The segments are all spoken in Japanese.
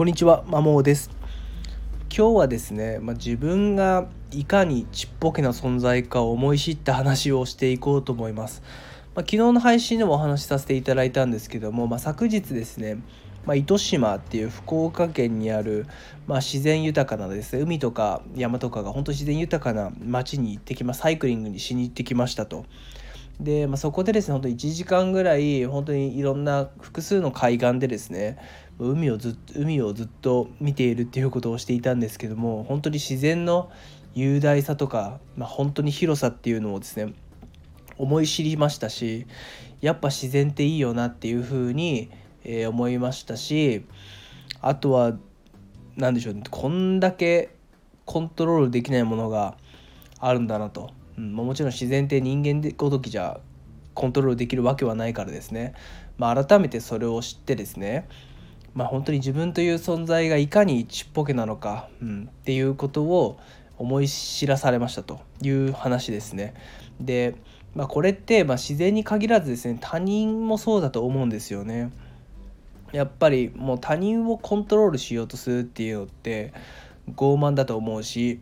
こんにちは、まもです。今日はですね、まあ、自分がいかにちっぽけな存在かを思い知った話をしていこうと思います。まあ、昨日の配信でもお話しさせていただいたんですけども、まあ、昨日ですね、ま糸島っていう福岡県にある、ま自然豊かなですね海とか山とかが本当自然豊かな町に行ってきまサイクリングにしに行ってきましたと。で、まあ、そこでですね本当1時間ぐらい本当にいろんな複数の海岸でですね海をずっと海をずっと見ているっていうことをしていたんですけども本当に自然の雄大さとか、まあ、本当に広さっていうのをですね思い知りましたしやっぱ自然っていいよなっていうふうに、えー、思いましたしあとは何でしょうねこんだけコントロールできないものがあるんだなと。うん、もちろん自然って人間ごときじゃコントロールできるわけはないからですね、まあ、改めてそれを知ってですねまあ、本当に自分という存在がいかにちっぽけなのか、うん、っていうことを思い知らされましたという話ですね。で、まあ、これってま自然に限らずですね他人もそうだと思うんですよね。やっぱりもう他人をコントロールしようとするっていうのって傲慢だと思うし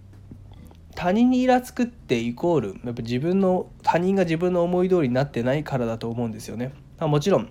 他人にイラつくってイコールやっぱ自分の他人が自分の思い通りになってないからだと思うんですよね。まあ、もちろん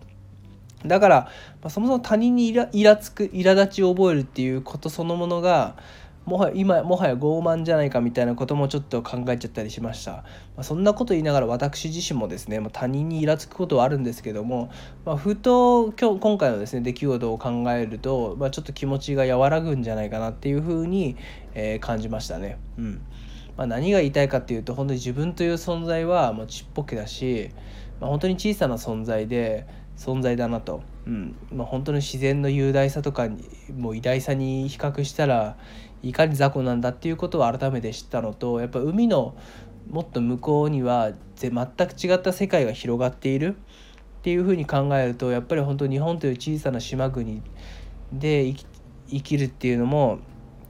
だから、まあ、そもそも他人にイライラつく苛立ちを覚えるっていうことそのものがもはや今もはや傲慢じゃないかみたいなこともちょっと考えちゃったりしました、まあ、そんなこと言いながら私自身もですね、まあ、他人にイラつくことはあるんですけども、まあ、ふと今日今回のですね出来事を考えると、まあ、ちょっと気持ちが和らぐんじゃないかなっていうふうに、えー、感じましたね。うんまあ、何が言いたいかっていうと本当に自分という存在はもうちっぽけだし、まあ、本当に小さな存在で存在だなと、うん。まあ、本当に自然の雄大さとかにもう偉大さに比較したらいかに雑魚なんだっていうことを改めて知ったのとやっぱ海のもっと向こうには全く違った世界が広がっているっていうふうに考えるとやっぱり本当日本という小さな島国で生きるっていうのも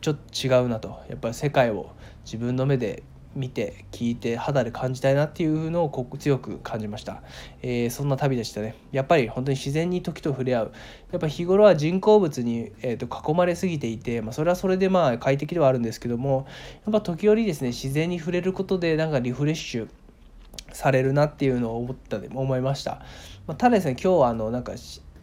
ちょっと違うなと。やっぱり世界を自分の目で見て聞いて肌で感じたいなっていうのを強く感じました、えー、そんな旅でしたね。やっぱり本当に自然に時と触れ合う。やっぱ日頃は人工物に、えー、と囲まれすぎていて、まあ、それはそれでまあ快適ではあるんですけどもやっぱ時折ですね自然に触れることでなんかリフレッシュされるなっていうのを思ったで思いました、まあ、ただですね今日はあのなんか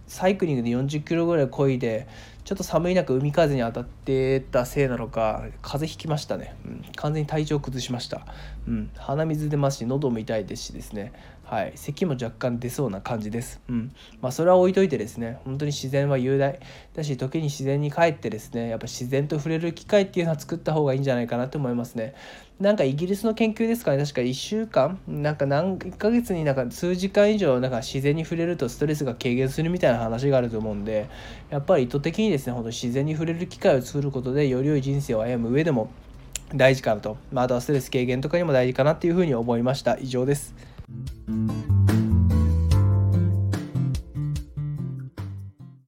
サイクリングで40キロぐらい漕いでちょっと寒い中海風に当たってたせいなのか風邪ひきましたね、うん、完全に体調崩しました、うん、鼻水出ますし喉も痛いですしですね。はい。咳も若干出そうな感じです、うん。まあ、それは置いといてですね本当に自然は雄大。だし時に自然に帰ってですねやっぱ自然と触れる機会っていうのは作った方がいいんじゃないかなと思いますね。なんかイギリスの研究ですかね。確か1週間なんか何1ヶ月になんか数時間以上なんか自然に触れるとストレスが軽減するみたいな話があると思うんでやっぱり意図的にですね。本当自然に触れる機会を作ることでより良い人生を歩む上でも大事かなと、まあ、あとはストレス軽減とかにも大事かなっていうふうに思いました。以上です。